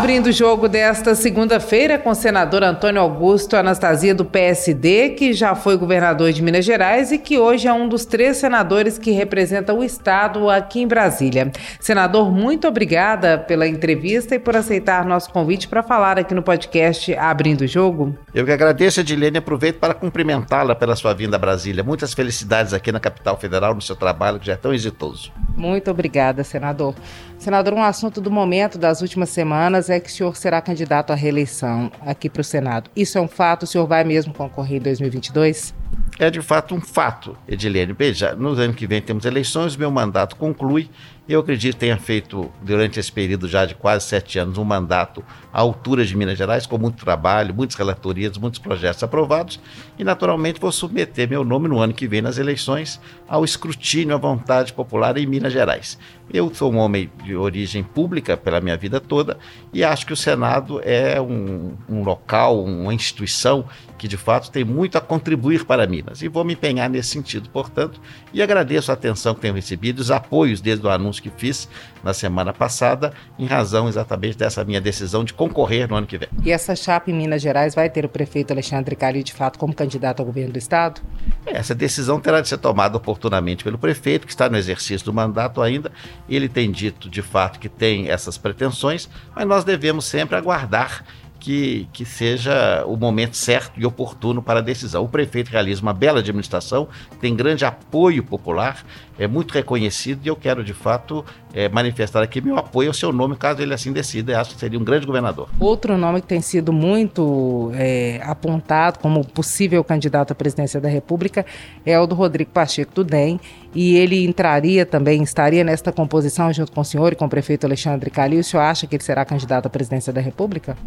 Abrindo o jogo desta segunda-feira com o senador Antônio Augusto Anastasia do PSD, que já foi governador de Minas Gerais e que hoje é um dos três senadores que representa o estado aqui em Brasília. Senador, muito obrigada pela entrevista e por aceitar nosso convite para falar aqui no podcast Abrindo o Jogo. Eu que agradeço, Edilene, e aproveito para cumprimentá-la pela sua vinda a Brasília. Muitas felicidades aqui na capital federal no seu trabalho, que já é tão exitoso. Muito obrigada, senador. Senador, um assunto do momento das últimas semanas é que o senhor será candidato à reeleição aqui para o Senado. Isso é um fato? O senhor vai mesmo concorrer em 2022? É de fato um fato, Edilene. Veja, no ano que vem temos eleições, meu mandato conclui eu acredito que tenha feito, durante esse período já de quase sete anos, um mandato à altura de Minas Gerais, com muito trabalho, muitas relatorias, muitos projetos aprovados, e naturalmente vou submeter meu nome no ano que vem nas eleições ao escrutínio à vontade popular em Minas Gerais. Eu sou um homem de origem pública pela minha vida toda e acho que o Senado é um, um local, uma instituição que de fato tem muito a contribuir para Minas. E vou me empenhar nesse sentido, portanto, e agradeço a atenção que tenho recebido, os apoios desde o anúncio que fiz na semana passada, em razão exatamente dessa minha decisão de concorrer no ano que vem. E essa chapa em Minas Gerais vai ter o prefeito Alexandre Calil de fato como candidato ao governo do estado? Essa decisão terá de ser tomada oportunamente pelo prefeito, que está no exercício do mandato ainda. Ele tem dito de fato que tem essas pretensões, mas nós devemos sempre aguardar que, que seja o momento certo e oportuno para a decisão. O prefeito realiza uma bela administração, tem grande apoio popular, é muito reconhecido e eu quero, de fato, é, manifestar aqui meu apoio ao seu nome, caso ele assim decida. Eu acho que seria um grande governador. Outro nome que tem sido muito é, apontado como possível candidato à presidência da República é o do Rodrigo Pacheco do DEM, e ele entraria também, estaria nesta composição junto com o senhor e com o prefeito Alexandre Calil. O senhor acha que ele será candidato à presidência da República?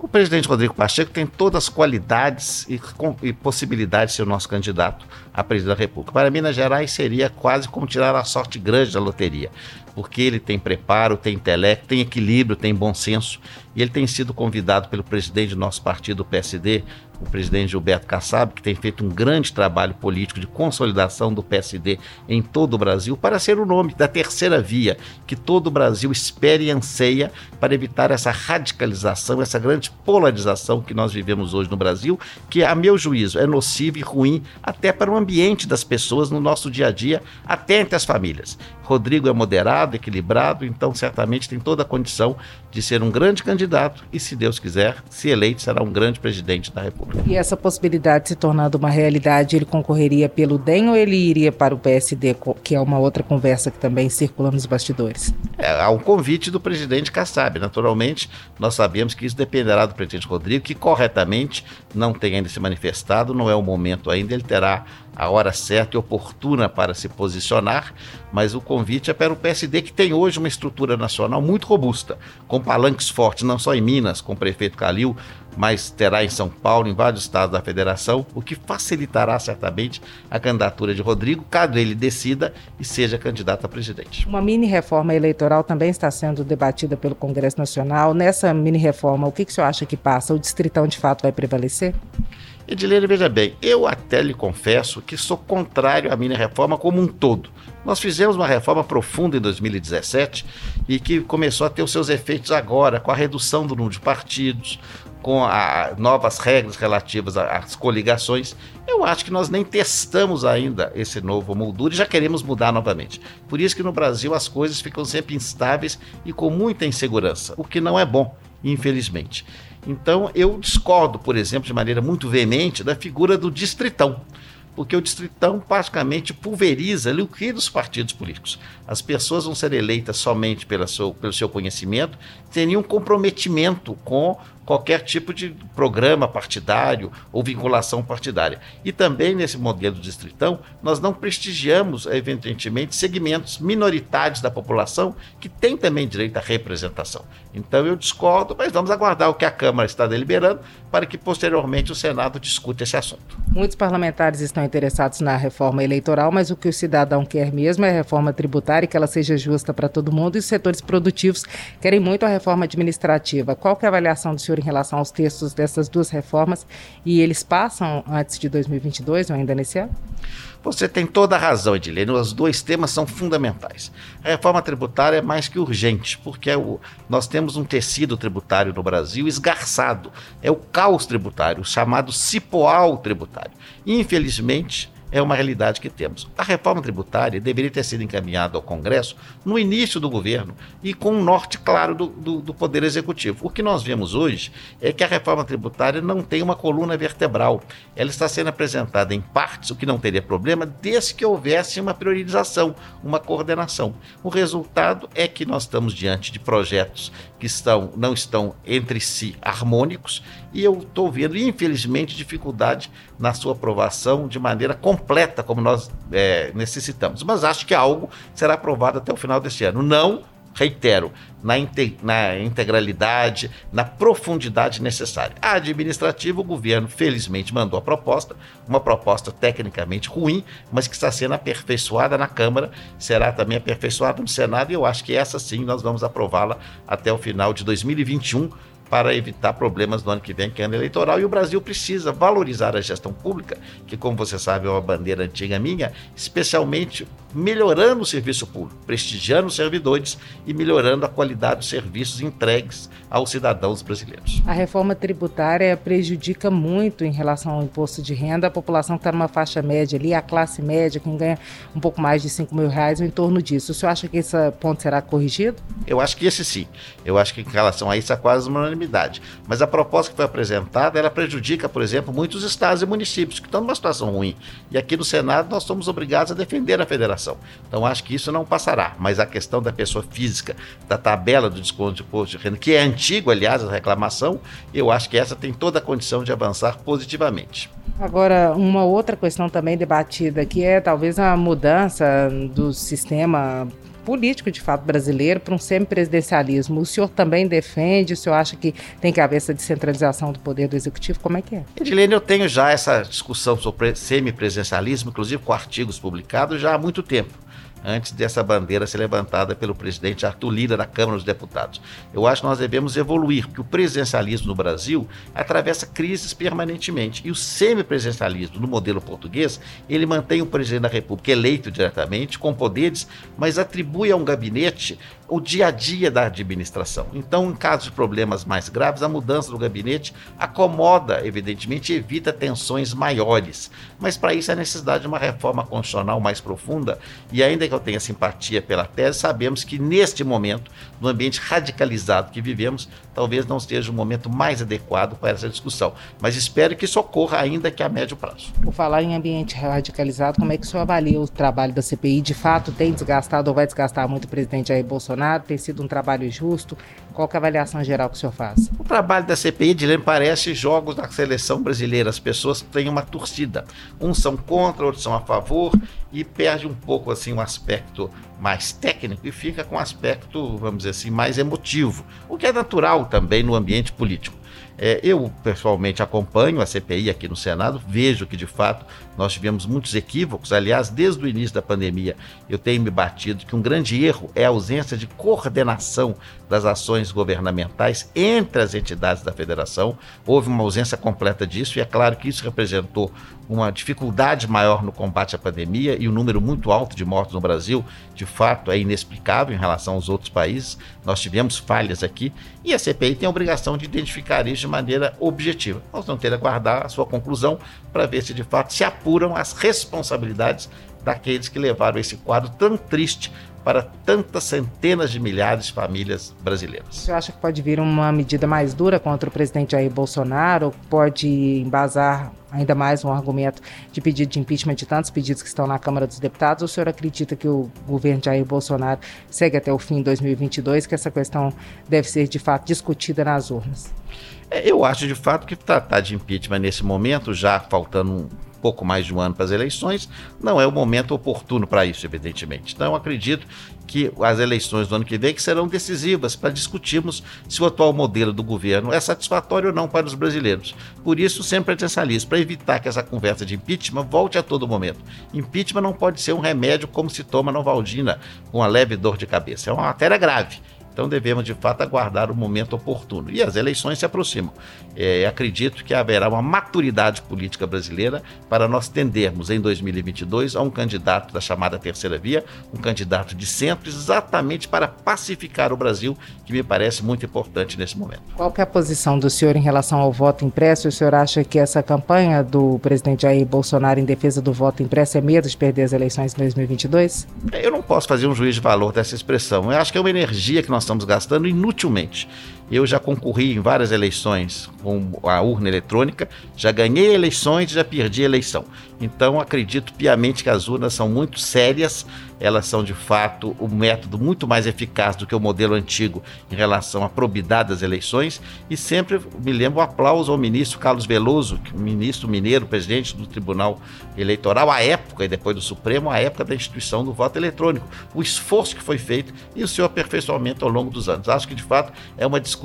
O presidente Rodrigo Pacheco tem todas as qualidades e, e possibilidades de ser o nosso candidato à presidência da República. Para Minas Gerais seria quase como tirar a sorte grande da loteria porque ele tem preparo, tem intelecto, tem equilíbrio, tem bom senso, e ele tem sido convidado pelo presidente do nosso partido, o PSD, o presidente Gilberto Kassab, que tem feito um grande trabalho político de consolidação do PSD em todo o Brasil, para ser o nome da terceira via que todo o Brasil espera e anseia para evitar essa radicalização, essa grande polarização que nós vivemos hoje no Brasil, que, a meu juízo, é nociva e ruim até para o ambiente das pessoas no nosso dia a dia, até entre as famílias. Rodrigo é moderado, equilibrado, então certamente tem toda a condição de ser um grande candidato e, se Deus quiser, se eleito, será um grande presidente da República. E essa possibilidade se tornando uma realidade, ele concorreria pelo DEM ou ele iria para o PSD, que é uma outra conversa que também circula nos bastidores? É, há um convite do presidente Kassab. Naturalmente, nós sabemos que isso dependerá do presidente Rodrigo, que corretamente não tem ainda se manifestado, não é o momento ainda, ele terá a hora certa e oportuna para se posicionar, mas o convite é para o PSD, que tem hoje uma estrutura nacional muito robusta, com palanques fortes, não só em Minas, com o prefeito Calil, mas terá em São Paulo, em vários estados da federação, o que facilitará certamente a candidatura de Rodrigo, caso ele decida e seja candidato a presidente. Uma mini reforma eleitoral também está sendo debatida pelo Congresso Nacional. Nessa mini reforma, o que, que o senhor acha que passa? O distritão de fato vai prevalecer? Edileira, veja bem, eu até lhe confesso que sou contrário à mini reforma como um todo. Nós fizemos uma reforma profunda em 2017 e que começou a ter os seus efeitos agora, com a redução do número de partidos, com a, novas regras relativas às coligações. Eu acho que nós nem testamos ainda esse novo moldura e já queremos mudar novamente. Por isso que no Brasil as coisas ficam sempre instáveis e com muita insegurança, o que não é bom, infelizmente. Então eu discordo, por exemplo, de maneira muito veemente da figura do distritão porque o distritão praticamente pulveriza, liquida os partidos políticos. As pessoas vão ser eleitas somente pela seu, pelo seu conhecimento, sem nenhum comprometimento com qualquer tipo de programa partidário ou vinculação partidária. E também nesse modelo de distritão, nós não prestigiamos, evidentemente, segmentos minoritários da população que têm também direito à representação. Então eu discordo, mas vamos aguardar o que a Câmara está deliberando para que posteriormente o Senado discute esse assunto. Muitos parlamentares estão interessados na reforma eleitoral, mas o que o cidadão quer mesmo é a reforma tributária, que ela seja justa para todo mundo, e os setores produtivos querem muito a reforma administrativa. Qual é a avaliação do senhor em relação aos textos dessas duas reformas e eles passam antes de 2022 ou ainda nesse ano? Você tem toda a razão, Edilene. Os dois temas são fundamentais. A reforma tributária é mais que urgente, porque é o, nós temos um tecido tributário no Brasil esgarçado. É o caos tributário, o chamado cipoal tributário. Infelizmente, é uma realidade que temos. A reforma tributária deveria ter sido encaminhada ao Congresso no início do governo e com um norte claro do, do, do, Poder Executivo. O que nós vemos hoje é que a reforma tributária não tem uma coluna vertebral. Ela está sendo apresentada em partes, o que não teria problema, desde que houvesse uma priorização, uma coordenação. O resultado é que nós estamos diante de projetos que estão, não estão entre si harmônicos e eu estou vendo, infelizmente, dificuldade na sua aprovação de maneira completa, como nós é, necessitamos. Mas acho que algo será aprovado até o final deste ano. Não, reitero, na, na integralidade, na profundidade necessária. A administrativa, o governo, felizmente, mandou a proposta, uma proposta tecnicamente ruim, mas que está sendo aperfeiçoada na Câmara, será também aperfeiçoada no Senado, e eu acho que essa sim nós vamos aprová-la até o final de 2021 para evitar problemas no ano que vem, que é ano eleitoral. E o Brasil precisa valorizar a gestão pública, que, como você sabe, é uma bandeira antiga minha, especialmente melhorando o serviço público, prestigiando os servidores e melhorando a qualidade dos serviços entregues aos cidadãos brasileiros. A reforma tributária prejudica muito em relação ao imposto de renda a população que está numa faixa média ali, a classe média, quem ganha um pouco mais de 5 mil reais, ou em torno disso. O senhor acha que esse ponto será corrigido? Eu acho que esse sim. Eu acho que em relação a isso é quase uma Mas a proposta que foi apresentada, ela prejudica, por exemplo, muitos estados e municípios que estão numa situação ruim. E aqui no Senado nós somos obrigados a defender a federação. Então acho que isso não passará. Mas a questão da pessoa física, da tabela do desconto de imposto de renda, que é antigo, aliás, a reclamação, eu acho que essa tem toda a condição de avançar positivamente. Agora, uma outra questão também debatida que é talvez a mudança do sistema político, de fato, brasileiro para um semipresidencialismo. O senhor também defende? O senhor acha que tem que haver essa descentralização do poder do executivo? Como é que é? Edilene, eu tenho já essa discussão sobre semipresidencialismo, inclusive com artigos publicados, já há muito tempo antes dessa bandeira ser levantada pelo presidente Arthur Lira na Câmara dos Deputados. Eu acho que nós devemos evoluir, porque o presidencialismo no Brasil atravessa crises permanentemente. E o semipresidencialismo no modelo português, ele mantém o presidente da República eleito diretamente, com poderes, mas atribui a um gabinete o dia a dia da administração. Então, em caso de problemas mais graves, a mudança do gabinete acomoda, evidentemente, evita tensões maiores. Mas para isso é necessidade de uma reforma constitucional mais profunda. E ainda que eu tenha simpatia pela tese, sabemos que neste momento, no ambiente radicalizado que vivemos, talvez não esteja o momento mais adequado para essa discussão. Mas espero que isso ocorra ainda que a médio prazo. Por falar em ambiente radicalizado, como é que o senhor avalia o trabalho da CPI? De fato, tem desgastado ou vai desgastar muito o presidente Jair Bolsonaro? Tem sido um trabalho justo? Qual é a avaliação geral que o senhor faz? O trabalho da CPI, Dilene, parece jogos da seleção brasileira. As pessoas têm uma torcida. Uns são contra, outros são a favor e perde um pouco assim um aspecto mais técnico e fica com um aspecto, vamos dizer assim, mais emotivo, o que é natural também no ambiente político. É, eu, pessoalmente, acompanho a CPI aqui no Senado, vejo que, de fato, nós tivemos muitos equívocos. Aliás, desde o início da pandemia, eu tenho me batido que um grande erro é a ausência de coordenação das ações governamentais entre as entidades da federação. Houve uma ausência completa disso, e é claro que isso representou uma dificuldade maior no combate à pandemia e um número muito alto de mortos no Brasil, de fato, é inexplicável em relação aos outros países. Nós tivemos falhas aqui e a CPI tem a obrigação de identificar isso de maneira objetiva. Nós vamos ter que aguardar a sua conclusão para ver se de fato se apuram as responsabilidades daqueles que levaram esse quadro tão triste para tantas centenas de milhares de famílias brasileiras. Você acha que pode vir uma medida mais dura contra o presidente Jair Bolsonaro? Pode embasar ainda mais um argumento de pedido de impeachment de tantos pedidos que estão na Câmara dos Deputados? Ou o senhor acredita que o governo Jair Bolsonaro segue até o fim de 2022, que essa questão deve ser de fato discutida nas urnas? É, eu acho de fato que tratar de impeachment nesse momento, já faltando pouco mais de um ano para as eleições, não é o momento oportuno para isso, evidentemente. Então, eu acredito que as eleições do ano que vem que serão decisivas para discutirmos se o atual modelo do governo é satisfatório ou não para os brasileiros. Por isso, sempre atencionalismo, para evitar que essa conversa de impeachment volte a todo momento. Impeachment não pode ser um remédio como se toma Novaldina com uma leve dor de cabeça. É uma matéria grave Então devemos de fato aguardar o momento oportuno. E as eleições se aproximam. É, acredito que haverá uma maturidade política brasileira para nós tendermos em 2022 a um candidato da chamada terceira via, um candidato de centro, exatamente para pacificar o Brasil, que me parece muito importante nesse momento. Qual é a posição do senhor em relação ao voto impresso? O senhor acha que essa campanha do presidente Jair Bolsonaro em defesa do voto impresso é medo de perder as eleições em 2022? Eu não posso fazer um juízo de valor dessa expressão. Eu acho que é uma energia que nós estamos gastando inutilmente. Eu já concorri em várias eleições com a urna eletrônica, já ganhei eleições e já perdi eleição. Então acredito piamente que as urnas são muito sérias, elas são de fato um método muito mais eficaz do que o modelo antigo em relação à probidade das eleições. E sempre me lembro um aplauso ao ministro Carlos Veloso, ministro mineiro, presidente do Tribunal Eleitoral, à época e depois do Supremo, à época da instituição do voto eletrônico. O esforço que foi feito e o seu aperfeiçoamento ao longo dos anos. Acho que de fato é uma discussão,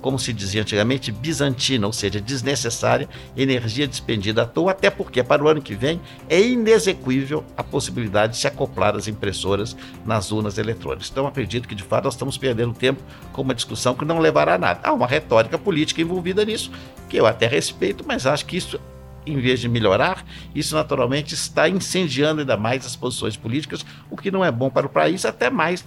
como se dizia antigamente, bizantina, ou seja, desnecessária, energia despendida à toa, até porque para o ano que vem é inexequível a possibilidade de se acoplar as impressoras nas urnas eletrônicas. Então acredito que de fato nós estamos perdendo tempo com uma discussão que não levará a nada. Há uma retórica política envolvida nisso, que eu até respeito, mas acho que isso em vez de melhorar, isso naturalmente está incendiando ainda mais as posições políticas, o que não é bom para o país, até mais,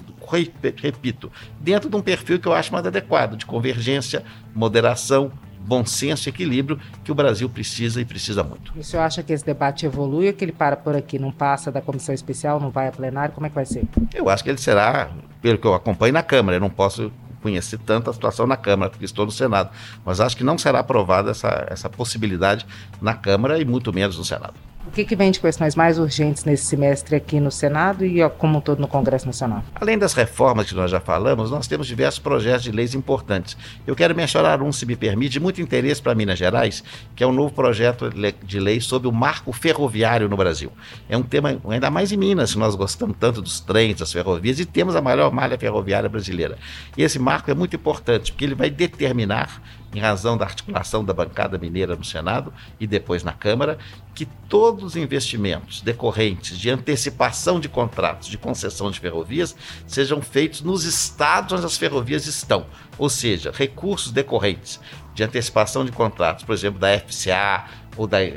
repito, dentro de um perfil que eu acho mais adequado, de convergência, moderação, bom senso e equilíbrio que o Brasil precisa e precisa muito. E o senhor acha que esse debate evolui ou que ele para por aqui, não passa da comissão especial, não vai a plenário? Como é que vai ser? Eu acho que ele será, pelo que eu acompanho na Câmara, eu não posso conhecer tanto a situação na Câmara, porque estou no Senado, mas acho que não será aprovada essa, essa possibilidade na Câmara e muito menos no Senado. O que, que vem de questões mais urgentes nesse semestre aqui no Senado e como um todo no Congresso Nacional? Além das reformas que nós já falamos, nós temos diversos projetos de leis importantes. Eu quero mencionar um, se me permite, de muito interesse para Minas Gerais, que é um novo projeto de lei sobre o marco ferroviário no Brasil. É um tema ainda mais em Minas, nós gostamos tanto dos trens, das ferrovias, e temos a maior malha ferroviária brasileira. E esse marco é muito importante, porque ele vai determinar em razão da articulação da bancada mineira no Senado e depois na Câmara, que todos os investimentos decorrentes de antecipação de contratos de concessão de ferrovias sejam feitos nos estados onde as ferrovias estão, ou seja, recursos decorrentes de antecipação de contratos, por exemplo, da FCA, ou da é,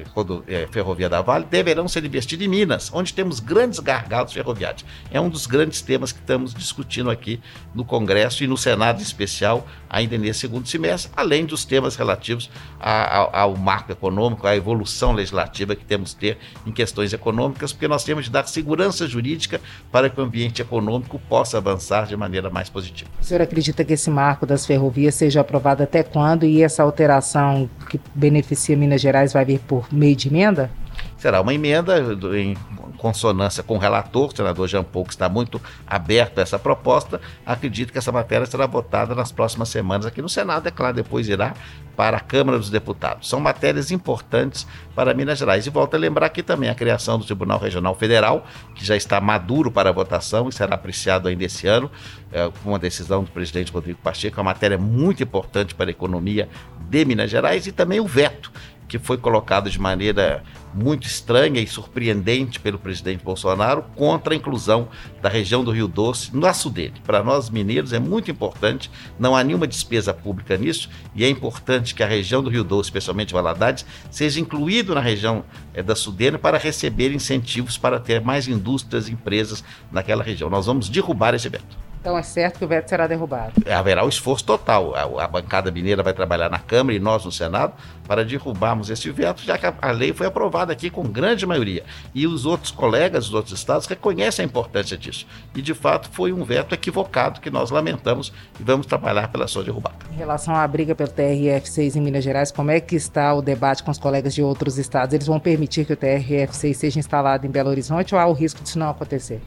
Ferrovia da Vale deverão ser investidos em Minas, onde temos grandes gargalos ferroviários. É um dos grandes temas que estamos discutindo aqui no Congresso e no Senado em especial, ainda nesse segundo semestre, além dos temas relativos a, a, ao marco econômico, à evolução legislativa que temos que ter em questões econômicas, porque nós temos de dar segurança jurídica para que o ambiente econômico possa avançar de maneira mais positiva. O senhor acredita que esse marco das ferrovias seja aprovado até quando e essa alteração que beneficia Minas Gerais vai vir por meio de emenda? Será uma emenda em consonância com o relator, o senador Jean Paul, que está muito aberto a essa proposta. Acredito que essa matéria será votada nas próximas semanas aqui no Senado, é claro, depois irá para a Câmara dos Deputados. São matérias importantes para Minas Gerais. E volto a lembrar aqui também a criação do Tribunal Regional Federal, que já está maduro para votação e será apreciado ainda esse ano, é, com uma decisão do presidente Rodrigo Pacheco, é uma matéria muito importante para a economia de Minas Gerais, e também o veto que foi colocado de maneira muito estranha e surpreendente pelo presidente Bolsonaro contra a inclusão da região do Rio Doce no aço dele. Para nós mineiros é muito importante, não há nenhuma despesa pública nisso e é importante que a região do Rio Doce, especialmente Valadares, seja incluído na região é, da Sudene para receber incentivos para ter mais indústrias e empresas naquela região. Nós vamos derrubar esse veto. Então é certo que o veto será derrubado. Haverá o esforço total. A, a, bancada mineira vai trabalhar na Câmara e nós no Senado para derrubarmos esse veto, já que a, a, lei foi aprovada aqui com grande maioria. E os outros colegas dos outros estados reconhecem a importância disso. E de fato foi um veto equivocado que nós lamentamos e vamos trabalhar pela sua derrubada. Em relação à briga pelo TRF6 em Minas Gerais, como é que está o debate com os colegas de outros estados? Eles vão permitir que o TRF6 seja instalado em Belo Horizonte ou há o risco disso não acontecer?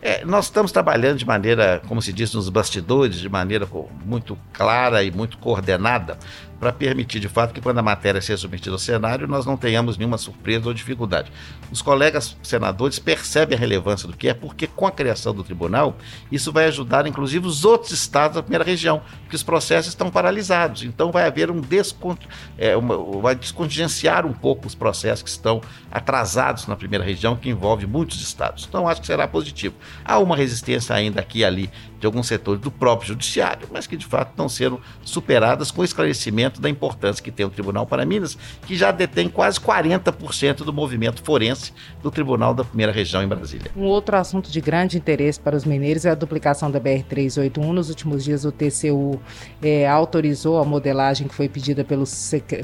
É, nós estamos trabalhando de maneira, como se diz nos bastidores, de maneira muito clara e muito coordenada para permitir, de fato, que quando a matéria seja submetida ao cenário, nós não tenhamos nenhuma surpresa ou dificuldade. Os colegas senadores percebem a relevância do que é, porque com a criação do tribunal, isso vai ajudar, inclusive, os outros estados da primeira região, porque os processos estão paralisados. Então vai haver um descont... É, uma... vai descontingenciar um pouco os processos que estão atrasados na primeira região, que envolve muitos estados. Então acho que será positivo. Há uma resistência ainda aqui e ali de alguns setores do próprio judiciário, mas que de fato estão sendo superadas com o esclarecimento da importância que tem o Tribunal para Minas, que já detém quase 40% do movimento forense do Tribunal da Primeira Região em Brasília. Um outro assunto de grande interesse para os mineiros é a duplicação da BR-381. Nos últimos dias, o TCU é, autorizou a modelagem que foi pedida pelo,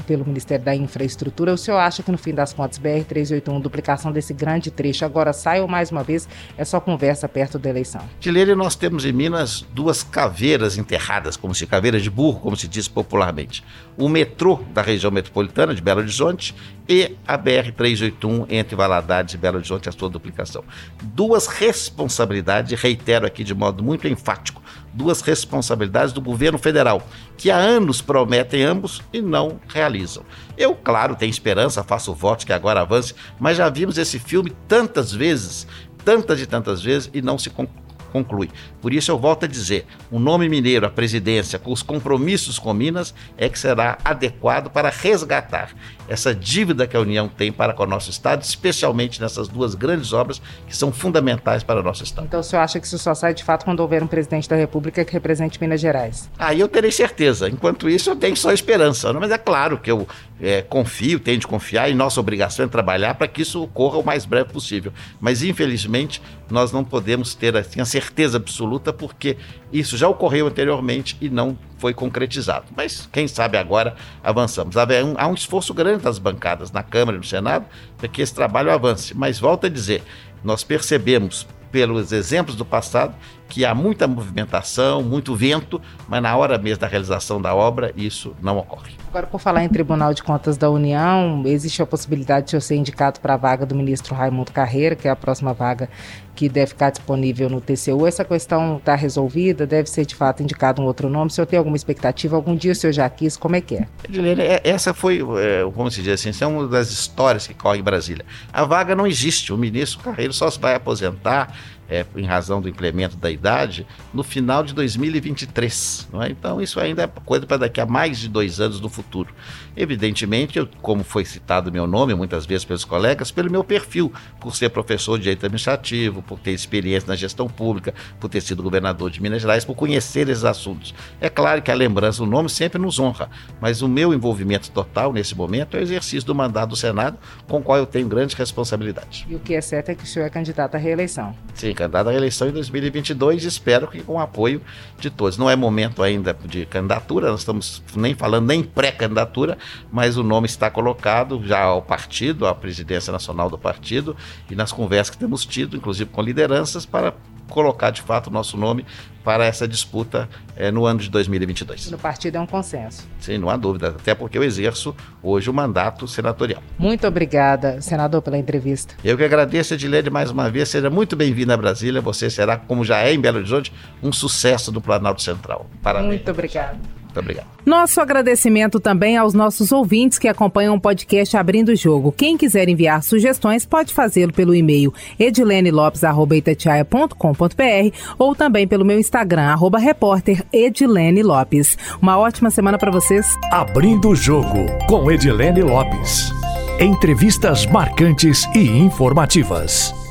pelo Ministério da Infraestrutura. O senhor acha que, no fim das contas, BR-381, duplicação desse grande trecho, agora sai ou mais uma vez é só conversa perto da eleição? Tileira, nós temos em Minas duas caveiras enterradas, como se caveiras de burro, como se diz popularmente. O metrô da região metropolitana de Belo Horizonte e a BR-381 entre Valadares e Belo Horizonte, a sua duplicação. Duas responsabilidades, reitero aqui de modo muito enfático, duas responsabilidades do governo federal, que há anos prometem ambos e não realizam. Eu, claro, tenho esperança, faço votos que agora avance, mas já vimos esse filme tantas vezes, tantas e tantas vezes, e não se conclui conclui. Por isso eu volto a dizer, o nome mineiro, a presidência, com os compromissos com Minas, é que será adequado para resgatar essa dívida que a União tem para com o nosso Estado, especialmente nessas duas grandes obras que são fundamentais para o nosso Estado. Então o senhor acha que isso só sai de fato quando houver um presidente da República que represente Minas Gerais? Aí eu terei certeza. Enquanto isso, eu tenho só esperança. Mas é claro que eu é, confio, tenho de confiar, e nossa obrigação é trabalhar para que isso ocorra o mais breve possível. Mas infelizmente, nós não podemos ter assim, a certeza absoluta, porque isso já ocorreu anteriormente e não foi concretizado. Mas quem sabe agora avançamos. Há um, há um esforço grande das bancadas na Câmara e no Senado para que esse trabalho avance. Mas volto a dizer, nós percebemos pelos exemplos do passado que há muita movimentação, muito vento, mas na hora mesmo da realização da obra isso não ocorre. Agora, por falar em Tribunal de Contas da União, existe a possibilidade de eu ser indicado para a vaga do ministro Raimundo Carreira, que é a próxima vaga que deve ficar disponível no TCU. Essa questão está resolvida? Deve ser de fato indicado um outro nome? O senhor tem alguma expectativa? Algum dia o senhor já quis? Como é que é? Edilene, é, essa foi, é, como se diz assim, essa é uma das histórias que corre em Brasília. A vaga não existe, o ministro Carreiro só se vai aposentar é, em razão do implemento da idade, no final de 2023. Não é? Então, isso ainda é coisa para daqui a mais de dois anos no futuro. Evidentemente, eu, como foi citado meu nome muitas vezes pelos colegas, pelo meu perfil, por ser professor de direito administrativo, por ter experiência na gestão pública, por ter sido governador de Minas Gerais, por conhecer esses assuntos. É claro que a lembrança do nome sempre nos honra, mas o meu envolvimento total nesse momento é o exercício do mandato do Senado, com o qual eu tenho grande responsabilidade. E o que é certo é que o senhor é candidato à reeleição. Sim, candidato à reeleição em 2022 e espero que com o apoio de todos. Não é momento ainda de candidatura, nós estamos nem falando nem pré-candidatura, mas o nome está colocado já ao partido, à presidência nacional do partido, e nas conversas que temos tido, inclusive com lideranças, para colocar de fato o nosso nome para essa disputa é, no ano de 2022. No partido é um consenso. Sim, não há dúvida, até porque eu exerço hoje o mandato senatorial. Muito obrigada, senador, pela entrevista. Eu que agradeço, Edilene, mais uma vez. Seja muito bem-vindo a Brasília. Você será, como já é em Belo Horizonte, um sucesso do Planalto Central. Parabéns. Muito obrigado. Muito obrigado. Nosso agradecimento também aos nossos ouvintes que acompanham o podcast Abrindo o Jogo. Quem quiser enviar sugestões pode fazê-lo pelo e-mail edilenelopes.com.br ou também pelo meu Instagram, arroba repórter Edilene Lopes. Uma ótima semana para vocês. Abrindo o Jogo com Edilene Lopes. Entrevistas marcantes e informativas.